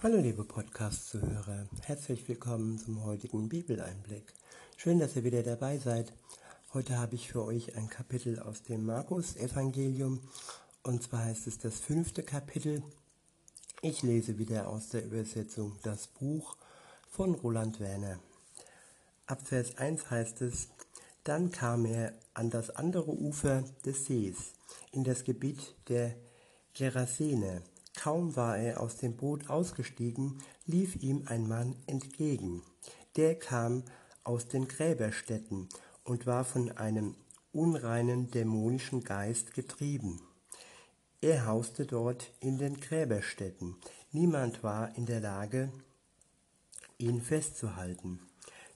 Hallo liebe Podcast-Zuhörer, herzlich willkommen zum heutigen Bibeleinblick. Schön, dass ihr wieder dabei seid. Heute habe ich für euch ein Kapitel aus dem Markus-Evangelium und zwar heißt es das fünfte Kapitel. Ich lese wieder aus der Übersetzung das Buch von Roland Werner. Ab Vers 1 heißt es, dann kam er an das andere Ufer des Sees, in das Gebiet der Gerasene Kaum war er aus dem Boot ausgestiegen, lief ihm ein Mann entgegen. Der kam aus den Gräberstätten und war von einem unreinen dämonischen Geist getrieben. Er hauste dort in den Gräberstätten. Niemand war in der Lage, ihn festzuhalten,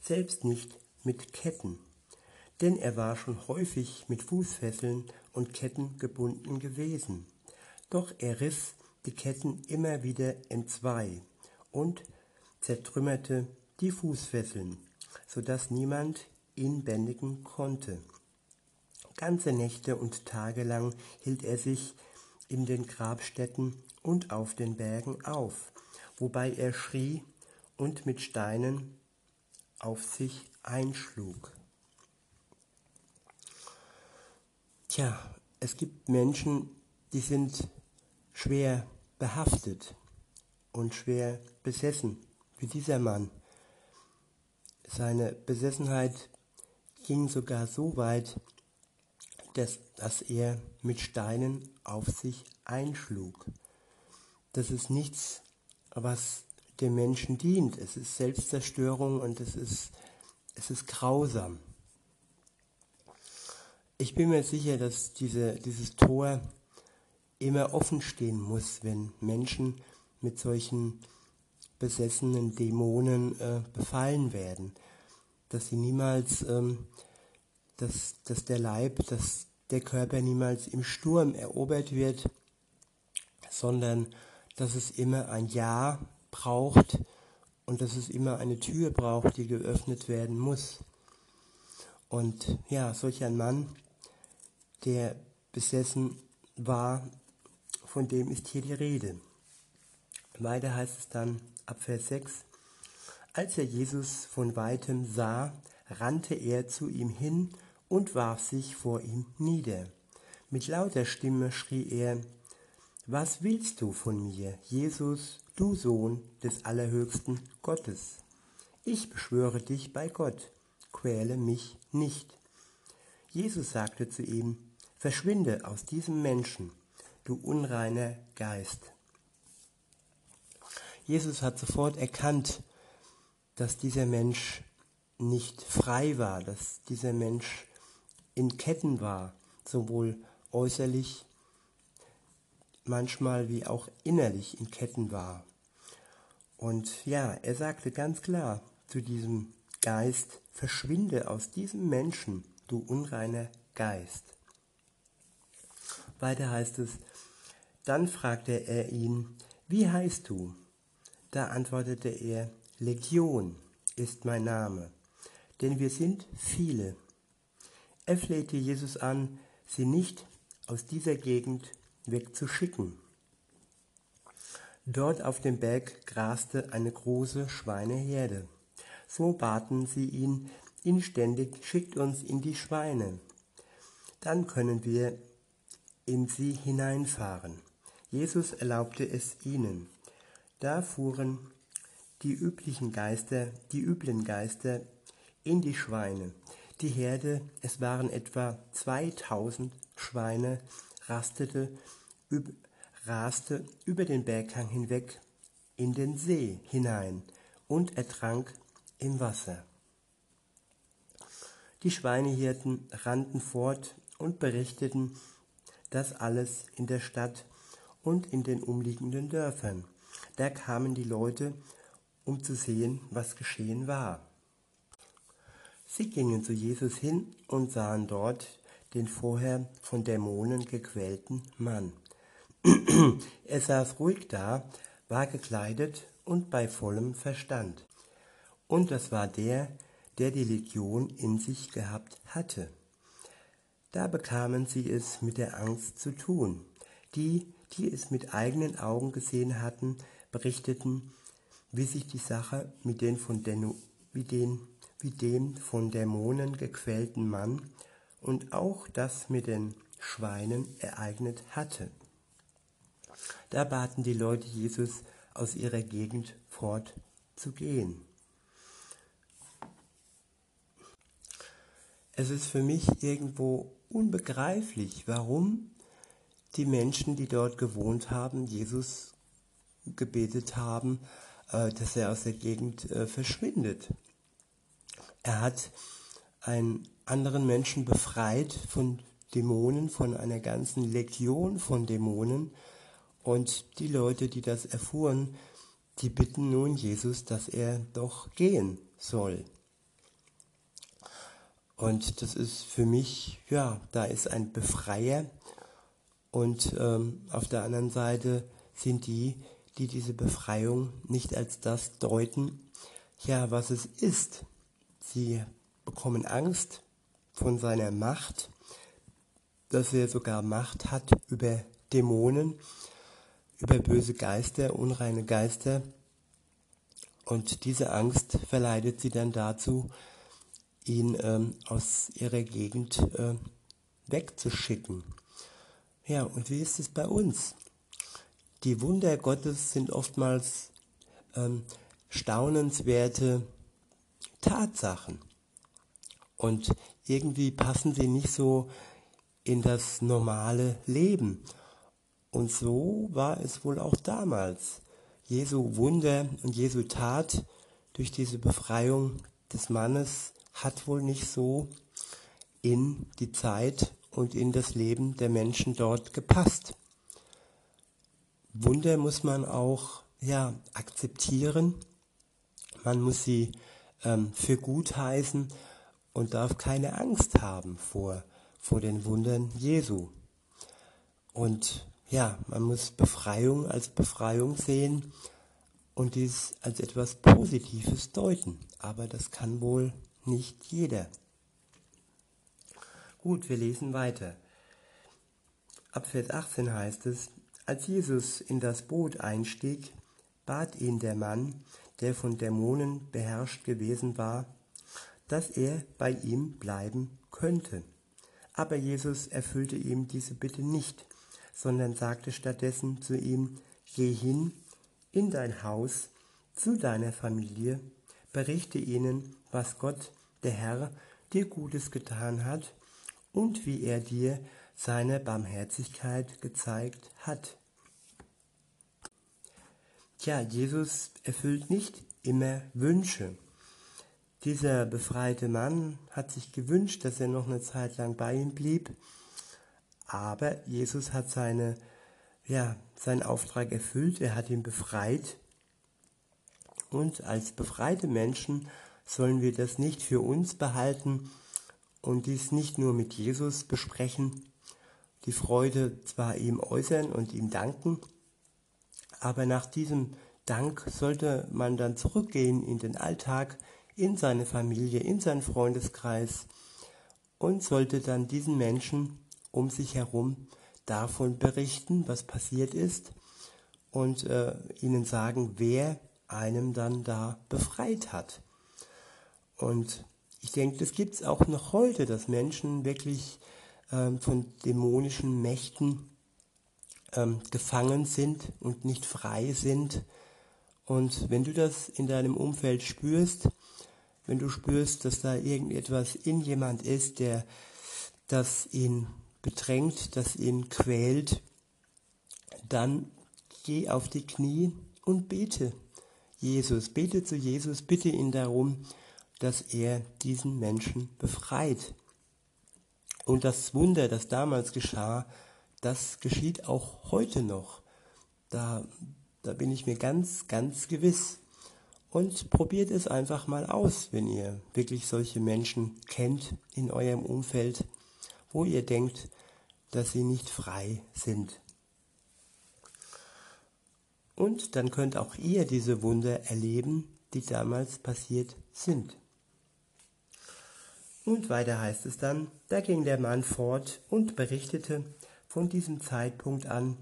selbst nicht mit Ketten, denn er war schon häufig mit Fußfesseln und Ketten gebunden gewesen. Doch er riss die Ketten immer wieder entzwei und zertrümmerte die Fußfesseln, so dass niemand ihn bändigen konnte. Ganze Nächte und Tage lang hielt er sich in den Grabstätten und auf den Bergen auf, wobei er schrie und mit Steinen auf sich einschlug. Tja, es gibt Menschen, die sind schwer behaftet und schwer besessen, wie dieser Mann. Seine Besessenheit ging sogar so weit, dass, dass er mit Steinen auf sich einschlug. Das ist nichts, was dem Menschen dient. Es ist Selbstzerstörung und es ist, es ist grausam. Ich bin mir sicher, dass diese, dieses Tor immer offen stehen muss, wenn Menschen mit solchen besessenen Dämonen äh, befallen werden. Dass sie niemals, ähm, dass, dass der Leib, dass der Körper niemals im Sturm erobert wird, sondern dass es immer ein Ja braucht und dass es immer eine Tür braucht, die geöffnet werden muss. Und ja, solch ein Mann, der besessen war von dem ist hier die Rede. Weiter heißt es dann ab Vers 6, als er Jesus von weitem sah, rannte er zu ihm hin und warf sich vor ihm nieder. Mit lauter Stimme schrie er, Was willst du von mir, Jesus, du Sohn des allerhöchsten Gottes? Ich beschwöre dich bei Gott, quäle mich nicht. Jesus sagte zu ihm, Verschwinde aus diesem Menschen du unreiner Geist. Jesus hat sofort erkannt, dass dieser Mensch nicht frei war, dass dieser Mensch in Ketten war, sowohl äußerlich manchmal wie auch innerlich in Ketten war. Und ja, er sagte ganz klar zu diesem Geist, verschwinde aus diesem Menschen, du unreiner Geist. Weiter heißt es, dann fragte er ihn, wie heißt du? Da antwortete er, Legion ist mein Name, denn wir sind viele. Er flehte Jesus an, sie nicht aus dieser Gegend wegzuschicken. Dort auf dem Berg graste eine große Schweineherde. So baten sie ihn inständig, schickt uns in die Schweine. Dann können wir in sie hineinfahren. Jesus erlaubte es ihnen. Da fuhren die üblichen Geister, die üblen Geister in die Schweine. Die Herde, es waren etwa 2000 Schweine, rastete, üb, raste über den Berghang hinweg in den See hinein und ertrank im Wasser. Die Schweinehirten rannten fort und berichteten das alles in der Stadt und in den umliegenden Dörfern. Da kamen die Leute, um zu sehen, was geschehen war. Sie gingen zu Jesus hin und sahen dort den vorher von Dämonen gequälten Mann. er saß ruhig da, war gekleidet und bei vollem Verstand. Und das war der, der die Legion in sich gehabt hatte. Da bekamen sie es mit der Angst zu tun, die, die es mit eigenen Augen gesehen hatten, berichteten, wie sich die Sache mit den von den, wie den, wie dem von Dämonen gequälten Mann und auch das mit den Schweinen ereignet hatte. Da baten die Leute Jesus, aus ihrer Gegend fortzugehen. Es ist für mich irgendwo unbegreiflich, warum die Menschen, die dort gewohnt haben, Jesus gebetet haben, äh, dass er aus der Gegend äh, verschwindet. Er hat einen anderen Menschen befreit von Dämonen, von einer ganzen Legion von Dämonen. Und die Leute, die das erfuhren, die bitten nun Jesus, dass er doch gehen soll. Und das ist für mich, ja, da ist ein Befreier. Und ähm, auf der anderen Seite sind die, die diese Befreiung nicht als das deuten, ja, was es ist. Sie bekommen Angst von seiner Macht, dass er sogar Macht hat über Dämonen, über böse Geister, unreine Geister. Und diese Angst verleitet sie dann dazu, ihn ähm, aus ihrer Gegend äh, wegzuschicken. Ja, und wie ist es bei uns? Die Wunder Gottes sind oftmals ähm, staunenswerte Tatsachen. Und irgendwie passen sie nicht so in das normale Leben. Und so war es wohl auch damals. Jesu Wunder und Jesu Tat durch diese Befreiung des Mannes hat wohl nicht so in die Zeit und in das Leben der Menschen dort gepasst. Wunder muss man auch ja, akzeptieren. Man muss sie ähm, für gut heißen und darf keine Angst haben vor, vor den Wundern Jesu. Und ja, man muss Befreiung als Befreiung sehen und dies als etwas Positives deuten. Aber das kann wohl nicht jeder. Gut, wir lesen weiter. Ab Vers 18 heißt es, als Jesus in das Boot einstieg, bat ihn der Mann, der von Dämonen beherrscht gewesen war, dass er bei ihm bleiben könnte. Aber Jesus erfüllte ihm diese Bitte nicht, sondern sagte stattdessen zu ihm, Geh hin in dein Haus zu deiner Familie, berichte ihnen, was Gott, der Herr, dir Gutes getan hat und wie er dir seine Barmherzigkeit gezeigt hat. Tja, Jesus erfüllt nicht immer Wünsche. Dieser befreite Mann hat sich gewünscht, dass er noch eine Zeit lang bei ihm blieb, aber Jesus hat seine, ja, seinen Auftrag erfüllt, er hat ihn befreit. Und als befreite Menschen sollen wir das nicht für uns behalten und dies nicht nur mit Jesus besprechen, die Freude zwar ihm äußern und ihm danken, aber nach diesem Dank sollte man dann zurückgehen in den Alltag, in seine Familie, in seinen Freundeskreis und sollte dann diesen Menschen um sich herum davon berichten, was passiert ist und äh, ihnen sagen, wer einem dann da befreit hat. Und ich denke, das gibt es auch noch heute, dass Menschen wirklich ähm, von dämonischen Mächten ähm, gefangen sind und nicht frei sind. Und wenn du das in deinem Umfeld spürst, wenn du spürst, dass da irgendetwas in jemand ist, der das ihn bedrängt, das ihn quält, dann geh auf die Knie und bete. Jesus, bete zu Jesus, bitte ihn darum, dass er diesen Menschen befreit. Und das Wunder, das damals geschah, das geschieht auch heute noch. Da, da bin ich mir ganz, ganz gewiss. Und probiert es einfach mal aus, wenn ihr wirklich solche Menschen kennt in eurem Umfeld wo ihr denkt, dass sie nicht frei sind. Und dann könnt auch ihr diese Wunder erleben, die damals passiert sind. Und weiter heißt es dann, da ging der Mann fort und berichtete von diesem Zeitpunkt an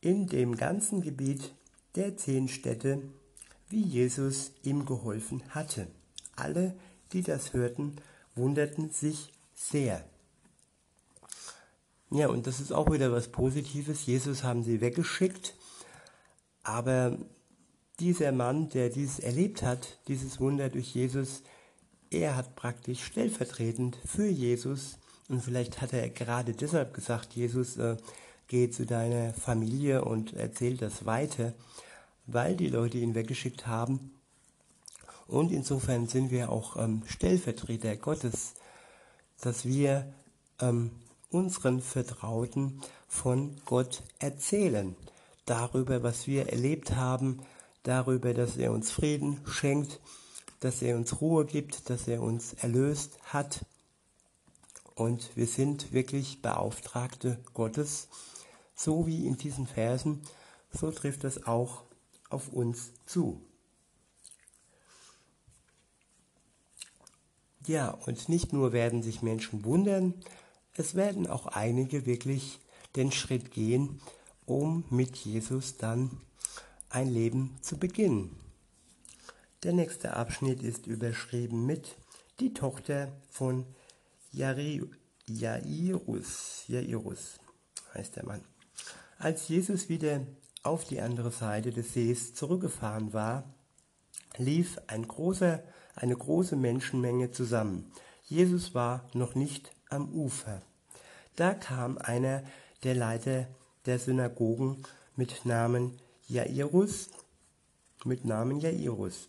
in dem ganzen Gebiet der zehn Städte, wie Jesus ihm geholfen hatte. Alle, die das hörten, wunderten sich sehr. Ja, und das ist auch wieder was Positives. Jesus haben sie weggeschickt, aber dieser Mann, der dieses erlebt hat, dieses Wunder durch Jesus, er hat praktisch stellvertretend für Jesus, und vielleicht hat er gerade deshalb gesagt, Jesus, äh, geh zu deiner Familie und erzähl das weiter, weil die Leute ihn weggeschickt haben. Und insofern sind wir auch ähm, Stellvertreter Gottes, dass wir ähm, unseren Vertrauten von Gott erzählen. Darüber, was wir erlebt haben, darüber, dass er uns Frieden schenkt, dass er uns Ruhe gibt, dass er uns erlöst hat. Und wir sind wirklich Beauftragte Gottes, so wie in diesen Versen, so trifft es auch auf uns zu. Ja, und nicht nur werden sich Menschen wundern, es werden auch einige wirklich den Schritt gehen, um mit Jesus dann ein Leben zu beginnen. Der nächste Abschnitt ist überschrieben mit die Tochter von Jairus. Jairus heißt der Mann. Als Jesus wieder auf die andere Seite des Sees zurückgefahren war, lief ein großer, eine große Menschenmenge zusammen. Jesus war noch nicht am Ufer. Da kam einer der Leiter der Synagogen mit Namen Jairus, mit Namen Jairus.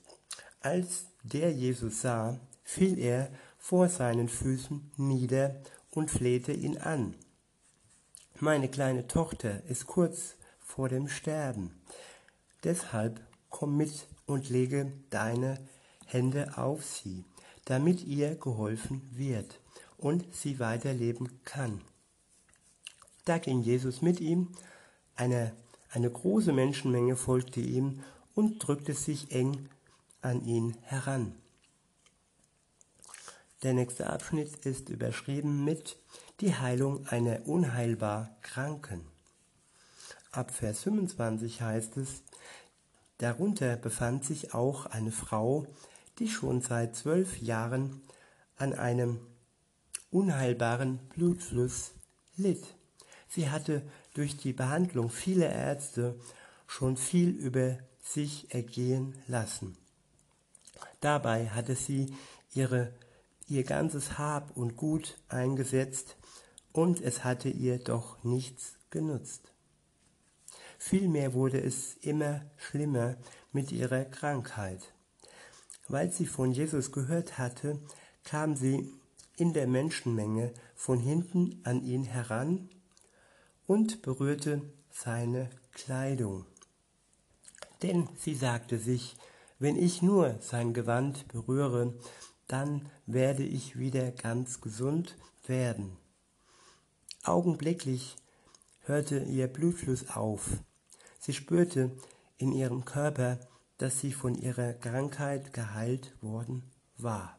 Als der Jesus sah, fiel er vor seinen Füßen nieder und flehte ihn an. Meine kleine Tochter ist kurz vor dem Sterben. Deshalb komm mit und lege deine Hände auf sie, damit ihr geholfen wird und sie weiterleben kann. Da ging Jesus mit ihm, eine, eine große Menschenmenge folgte ihm und drückte sich eng an ihn heran. Der nächste Abschnitt ist überschrieben mit die Heilung einer unheilbar Kranken. Ab Vers 25 heißt es, darunter befand sich auch eine Frau, die schon seit zwölf Jahren an einem unheilbaren Blutfluss litt. Sie hatte durch die Behandlung vieler Ärzte schon viel über sich ergehen lassen. Dabei hatte sie ihre, ihr ganzes Hab und Gut eingesetzt und es hatte ihr doch nichts genutzt. Vielmehr wurde es immer schlimmer mit ihrer Krankheit. Weil sie von Jesus gehört hatte, kam sie in der Menschenmenge von hinten an ihn heran und berührte seine Kleidung. Denn sie sagte sich, wenn ich nur sein Gewand berühre, dann werde ich wieder ganz gesund werden. Augenblicklich hörte ihr Blutfluss auf. Sie spürte in ihrem Körper, dass sie von ihrer Krankheit geheilt worden war.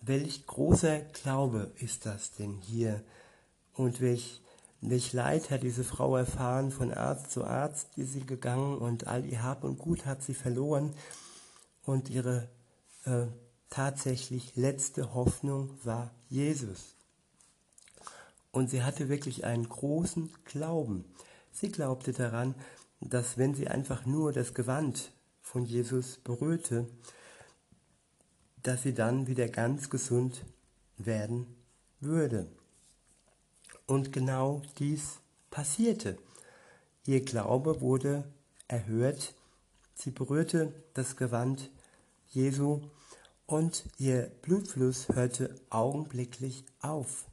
Welch großer Glaube ist das denn hier und welch, welch Leid hat diese Frau erfahren, von Arzt zu Arzt ist sie gegangen und all ihr Hab und Gut hat sie verloren. Und ihre äh, tatsächlich letzte Hoffnung war Jesus. Und sie hatte wirklich einen großen Glauben. Sie glaubte daran, dass wenn sie einfach nur das Gewand von Jesus berührte, dass sie dann wieder ganz gesund werden würde. Und genau dies passierte. Ihr Glaube wurde erhört, sie berührte das Gewand Jesu und ihr Blutfluss hörte augenblicklich auf.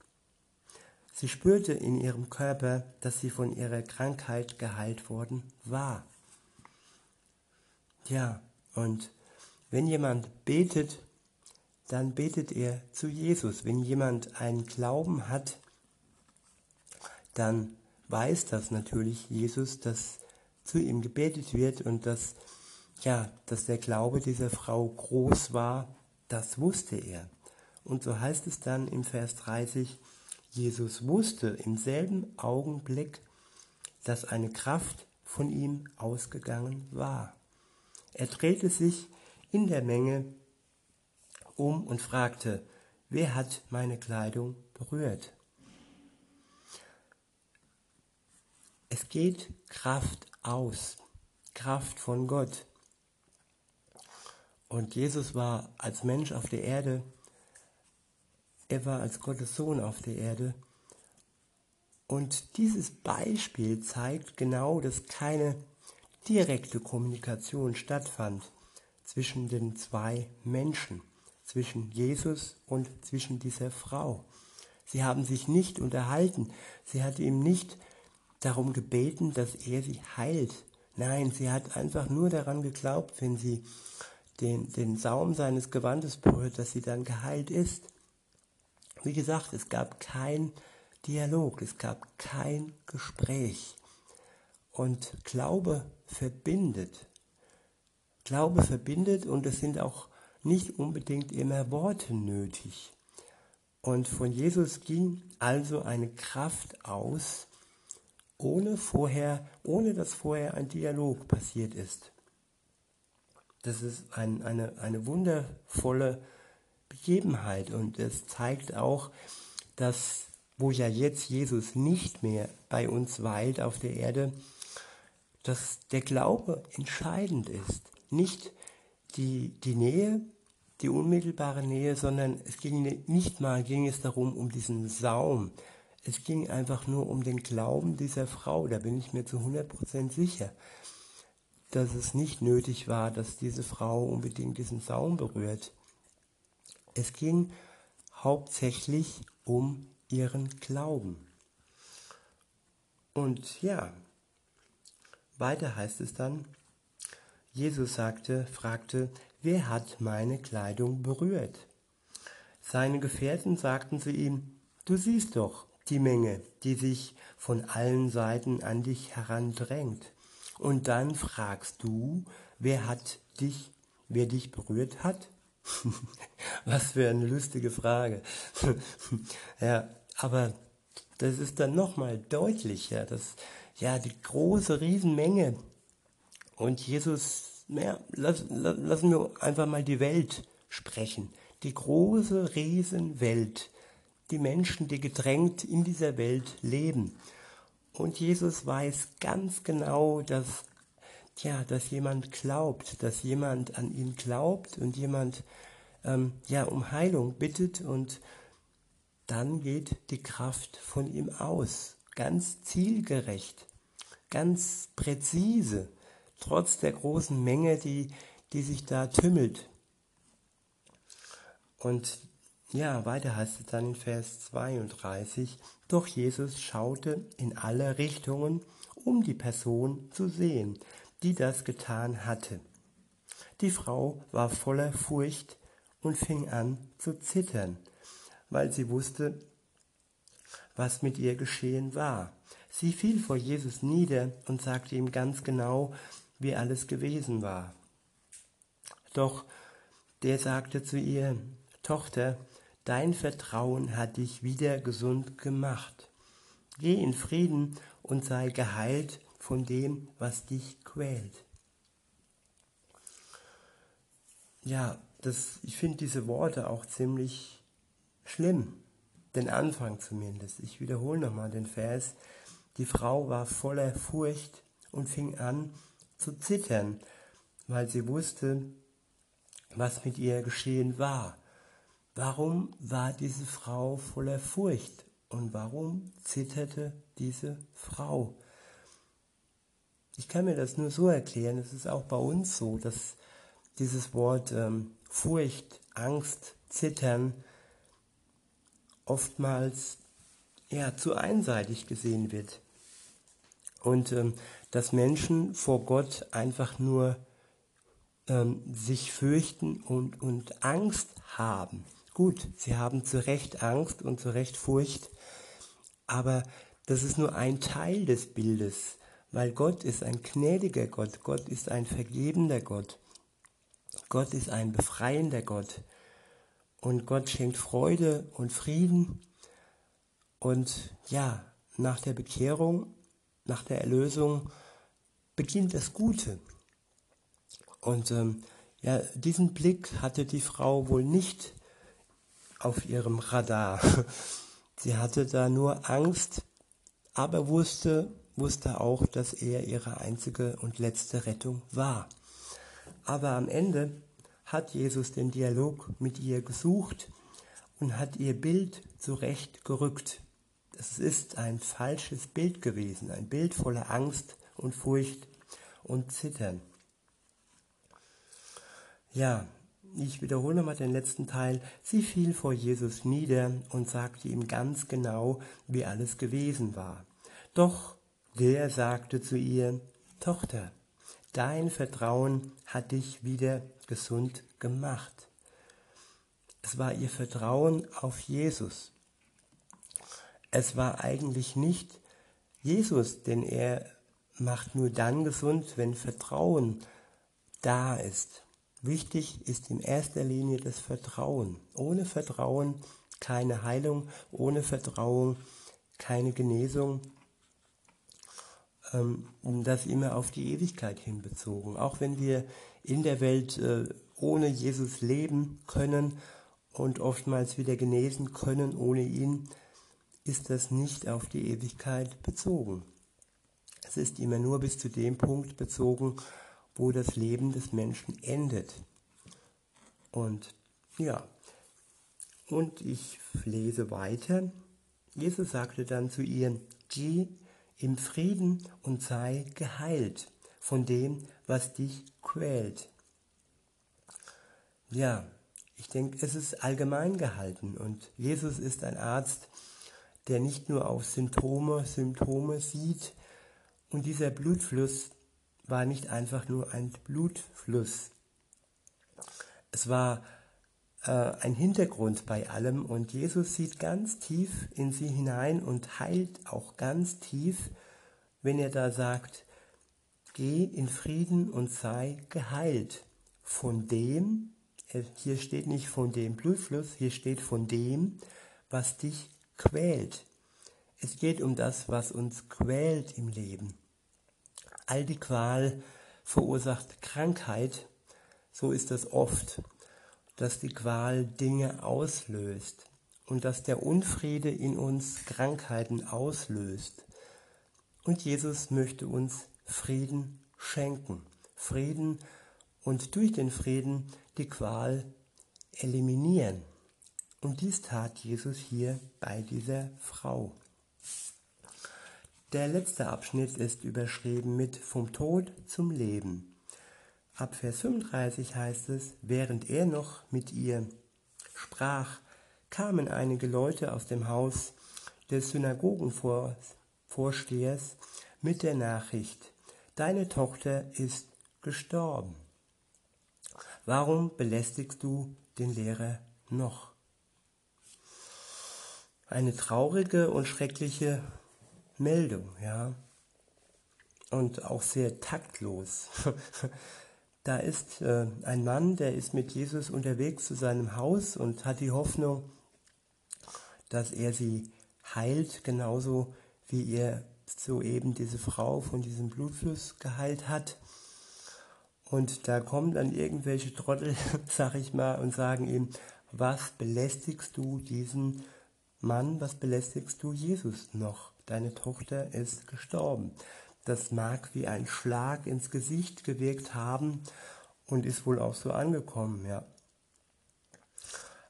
Sie spürte in ihrem Körper, dass sie von ihrer Krankheit geheilt worden war. Ja, und wenn jemand betet, dann betet er zu Jesus. Wenn jemand einen Glauben hat, dann weiß das natürlich Jesus, dass zu ihm gebetet wird und dass, ja, dass der Glaube dieser Frau groß war, das wusste er. Und so heißt es dann im Vers 30, Jesus wusste im selben Augenblick, dass eine Kraft von ihm ausgegangen war. Er drehte sich in der Menge um und fragte, wer hat meine Kleidung berührt? Es geht Kraft aus, Kraft von Gott. Und Jesus war als Mensch auf der Erde, er war als Gottes Sohn auf der Erde. Und dieses Beispiel zeigt genau, dass keine direkte Kommunikation stattfand zwischen den zwei Menschen, zwischen Jesus und zwischen dieser Frau. Sie haben sich nicht unterhalten. Sie hat ihm nicht darum gebeten, dass er sie heilt. Nein, sie hat einfach nur daran geglaubt, wenn sie den, den Saum seines Gewandes berührt, dass sie dann geheilt ist. Wie gesagt, es gab kein Dialog, es gab kein Gespräch. Und Glaube verbindet. Glaube verbindet und es sind auch nicht unbedingt immer Worte nötig. Und von Jesus ging also eine Kraft aus, ohne vorher, ohne dass vorher ein Dialog passiert ist. Das ist ein, eine, eine wundervolle Begebenheit und es zeigt auch, dass, wo ja jetzt Jesus nicht mehr bei uns weilt auf der Erde, dass der Glaube entscheidend ist. Nicht die, die Nähe, die unmittelbare Nähe, sondern es ging nicht mal ging es darum, um diesen Saum, es ging einfach nur um den Glauben dieser Frau, da bin ich mir zu 100% sicher, dass es nicht nötig war, dass diese Frau unbedingt diesen Saum berührt. Es ging hauptsächlich um ihren Glauben. Und ja, weiter heißt es dann, Jesus sagte, fragte, wer hat meine Kleidung berührt? Seine Gefährten sagten zu ihm, du siehst doch, die Menge, die sich von allen Seiten an dich herandrängt. Und dann fragst du, wer hat dich, wer dich berührt hat? Was für eine lustige Frage. ja, aber das ist dann nochmal deutlicher, dass ja die große Riesenmenge und Jesus, ja, lass, lassen wir einfach mal die Welt sprechen. Die große Riesenwelt die Menschen, die gedrängt in dieser Welt leben. Und Jesus weiß ganz genau, dass, ja, dass jemand glaubt, dass jemand an ihn glaubt und jemand ähm, ja, um Heilung bittet und dann geht die Kraft von ihm aus. Ganz zielgerecht, ganz präzise, trotz der großen Menge, die, die sich da tümmelt. Und ja, weiter heißt es dann in Vers 32, doch Jesus schaute in alle Richtungen, um die Person zu sehen, die das getan hatte. Die Frau war voller Furcht und fing an zu zittern, weil sie wusste, was mit ihr geschehen war. Sie fiel vor Jesus nieder und sagte ihm ganz genau, wie alles gewesen war. Doch der sagte zu ihr, Tochter, Dein Vertrauen hat dich wieder gesund gemacht. Geh in Frieden und sei geheilt von dem, was dich quält. Ja, das, ich finde diese Worte auch ziemlich schlimm. Den Anfang zumindest. Ich wiederhole nochmal den Vers. Die Frau war voller Furcht und fing an zu zittern, weil sie wusste, was mit ihr geschehen war. Warum war diese Frau voller Furcht und warum zitterte diese Frau? Ich kann mir das nur so erklären, es ist auch bei uns so, dass dieses Wort ähm, Furcht, Angst, Zittern oftmals ja, zu einseitig gesehen wird. Und ähm, dass Menschen vor Gott einfach nur ähm, sich fürchten und, und Angst haben. Gut, sie haben zu Recht Angst und zu Recht Furcht, aber das ist nur ein Teil des Bildes, weil Gott ist ein gnädiger Gott, Gott ist ein vergebender Gott, Gott ist ein befreiender Gott. Und Gott schenkt Freude und Frieden. Und ja, nach der Bekehrung nach der Erlösung beginnt das Gute. Und ähm, ja, diesen Blick hatte die Frau wohl nicht auf ihrem Radar. Sie hatte da nur Angst, aber wusste, wusste auch, dass er ihre einzige und letzte Rettung war. Aber am Ende hat Jesus den Dialog mit ihr gesucht und hat ihr Bild zurechtgerückt. Es ist ein falsches Bild gewesen, ein Bild voller Angst und Furcht und Zittern. Ja, ich wiederhole mal den letzten Teil. Sie fiel vor Jesus nieder und sagte ihm ganz genau, wie alles gewesen war. Doch der sagte zu ihr, Tochter, dein Vertrauen hat dich wieder gesund gemacht. Es war ihr Vertrauen auf Jesus. Es war eigentlich nicht Jesus, denn er macht nur dann gesund, wenn Vertrauen da ist. Wichtig ist in erster Linie das Vertrauen. Ohne Vertrauen keine Heilung, ohne Vertrauen keine Genesung. Ähm, das immer auf die Ewigkeit hinbezogen. Auch wenn wir in der Welt äh, ohne Jesus leben können und oftmals wieder genesen können ohne ihn, ist das nicht auf die Ewigkeit bezogen. Es ist immer nur bis zu dem Punkt bezogen, wo das Leben des Menschen endet. Und ja, und ich lese weiter. Jesus sagte dann zu ihr, geh im Frieden und sei geheilt von dem, was dich quält. Ja, ich denke, es ist allgemein gehalten und Jesus ist ein Arzt, der nicht nur auf Symptome, Symptome sieht und dieser Blutfluss war nicht einfach nur ein Blutfluss. Es war äh, ein Hintergrund bei allem und Jesus sieht ganz tief in sie hinein und heilt auch ganz tief, wenn er da sagt, geh in Frieden und sei geheilt von dem, äh, hier steht nicht von dem Blutfluss, hier steht von dem, was dich quält. Es geht um das, was uns quält im Leben. All die Qual verursacht Krankheit, so ist es oft, dass die Qual Dinge auslöst und dass der Unfriede in uns Krankheiten auslöst. Und Jesus möchte uns Frieden schenken. Frieden und durch den Frieden die Qual eliminieren. Und dies tat Jesus hier bei dieser Frau. Der letzte Abschnitt ist überschrieben mit Vom Tod zum Leben. Ab Vers 35 heißt es, während er noch mit ihr sprach, kamen einige Leute aus dem Haus des Synagogenvorstehers mit der Nachricht, deine Tochter ist gestorben. Warum belästigst du den Lehrer noch? Eine traurige und schreckliche Meldung, ja. Und auch sehr taktlos. da ist äh, ein Mann, der ist mit Jesus unterwegs zu seinem Haus und hat die Hoffnung, dass er sie heilt, genauso wie er soeben diese Frau von diesem Blutfluss geheilt hat. Und da kommen dann irgendwelche Trottel, sag ich mal, und sagen ihm, was belästigst du diesen Mann, was belästigst du Jesus noch? Deine Tochter ist gestorben. Das mag wie ein Schlag ins Gesicht gewirkt haben und ist wohl auch so angekommen, ja.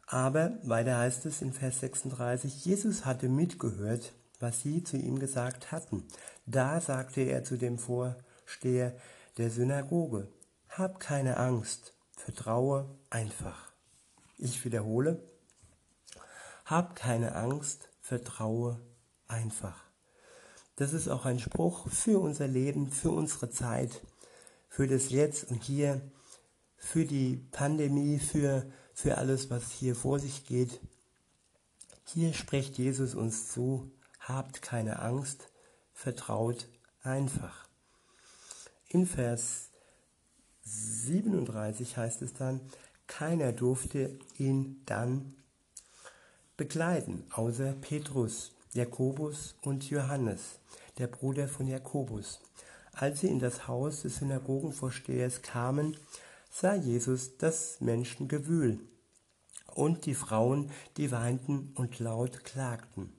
Aber weiter heißt es in Vers 36, Jesus hatte mitgehört, was sie zu ihm gesagt hatten. Da sagte er zu dem Vorsteher der Synagoge, hab keine Angst, vertraue einfach. Ich wiederhole, hab keine Angst, vertraue einfach. Das ist auch ein Spruch für unser Leben, für unsere Zeit, für das Jetzt und Hier, für die Pandemie, für, für alles, was hier vor sich geht. Hier spricht Jesus uns zu, habt keine Angst, vertraut einfach. In Vers 37 heißt es dann, keiner durfte ihn dann begleiten, außer Petrus. Jakobus und Johannes, der Bruder von Jakobus. Als sie in das Haus des Synagogenvorstehers kamen, sah Jesus das Menschengewühl und die Frauen, die weinten und laut klagten.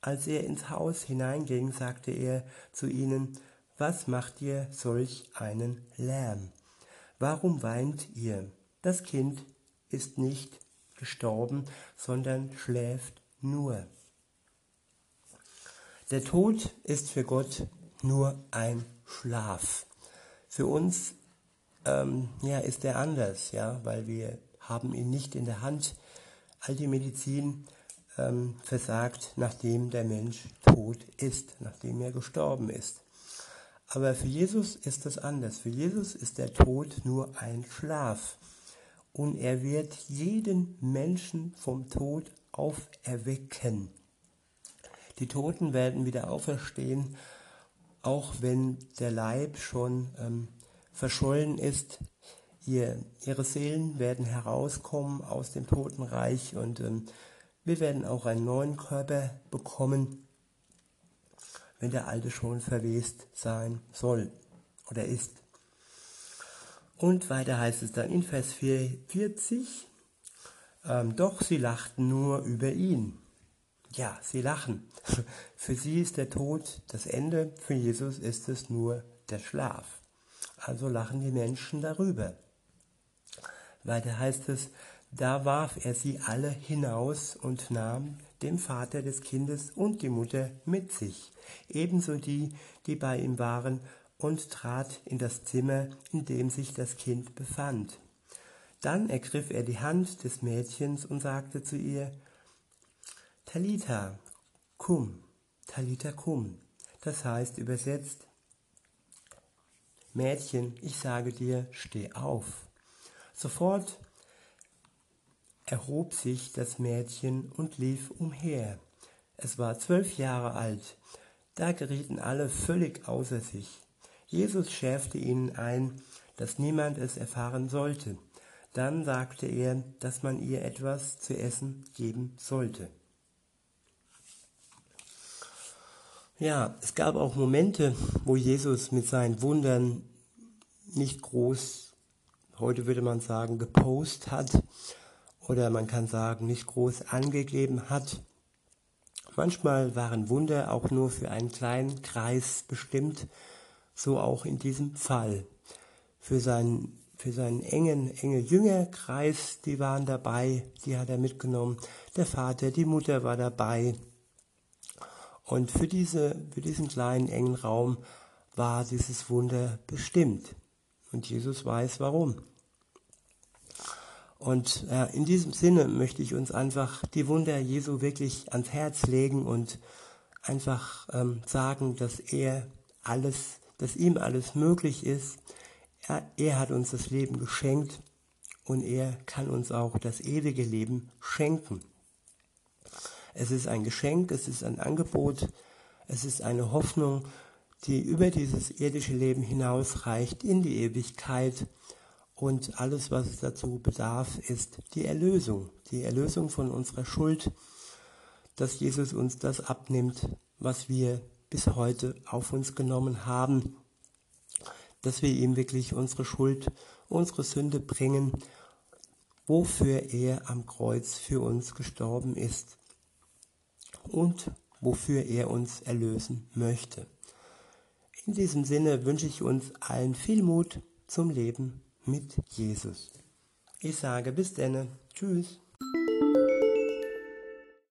Als er ins Haus hineinging, sagte er zu ihnen, was macht ihr solch einen Lärm? Warum weint ihr? Das Kind ist nicht gestorben, sondern schläft nur. Der Tod ist für Gott nur ein Schlaf. Für uns ähm, ja, ist er anders, ja, weil wir haben ihn nicht in der Hand. All die Medizin ähm, versagt, nachdem der Mensch tot ist, nachdem er gestorben ist. Aber für Jesus ist das anders. Für Jesus ist der Tod nur ein Schlaf. Und er wird jeden Menschen vom Tod auferwecken. Die Toten werden wieder auferstehen, auch wenn der Leib schon ähm, verschollen ist. Ihr, ihre Seelen werden herauskommen aus dem Totenreich und ähm, wir werden auch einen neuen Körper bekommen, wenn der alte schon verwest sein soll oder ist. Und weiter heißt es dann in Vers 40, ähm, doch sie lachten nur über ihn. Ja, sie lachen. Für sie ist der Tod das Ende, für Jesus ist es nur der Schlaf. Also lachen die Menschen darüber. Weiter heißt es, da warf er sie alle hinaus und nahm den Vater des Kindes und die Mutter mit sich, ebenso die, die bei ihm waren, und trat in das Zimmer, in dem sich das Kind befand. Dann ergriff er die Hand des Mädchens und sagte zu ihr, Talita, cum, Talita cum, das heißt übersetzt, Mädchen, ich sage dir, steh auf. Sofort erhob sich das Mädchen und lief umher. Es war zwölf Jahre alt. Da gerieten alle völlig außer sich. Jesus schärfte ihnen ein, dass niemand es erfahren sollte. Dann sagte er, dass man ihr etwas zu essen geben sollte. Ja, es gab auch Momente, wo Jesus mit seinen Wundern nicht groß, heute würde man sagen, gepost hat oder man kann sagen, nicht groß angegeben hat. Manchmal waren Wunder auch nur für einen kleinen Kreis bestimmt, so auch in diesem Fall. Für seinen, für seinen engen, enge Jüngerkreis, die waren dabei, die hat er mitgenommen. Der Vater, die Mutter war dabei. Und für, diese, für diesen kleinen, engen Raum war dieses Wunder bestimmt. Und Jesus weiß warum. Und äh, in diesem Sinne möchte ich uns einfach die Wunder Jesu wirklich ans Herz legen und einfach ähm, sagen, dass er alles, dass ihm alles möglich ist. Er, er hat uns das Leben geschenkt und er kann uns auch das ewige Leben schenken. Es ist ein Geschenk, es ist ein Angebot, es ist eine Hoffnung, die über dieses irdische Leben hinausreicht in die Ewigkeit und alles, was es dazu bedarf, ist die Erlösung. Die Erlösung von unserer Schuld, dass Jesus uns das abnimmt, was wir bis heute auf uns genommen haben. Dass wir ihm wirklich unsere Schuld, unsere Sünde bringen, wofür er am Kreuz für uns gestorben ist und wofür er uns erlösen möchte. In diesem Sinne wünsche ich uns allen viel Mut zum Leben mit Jesus. Ich sage bis denne. Tschüss.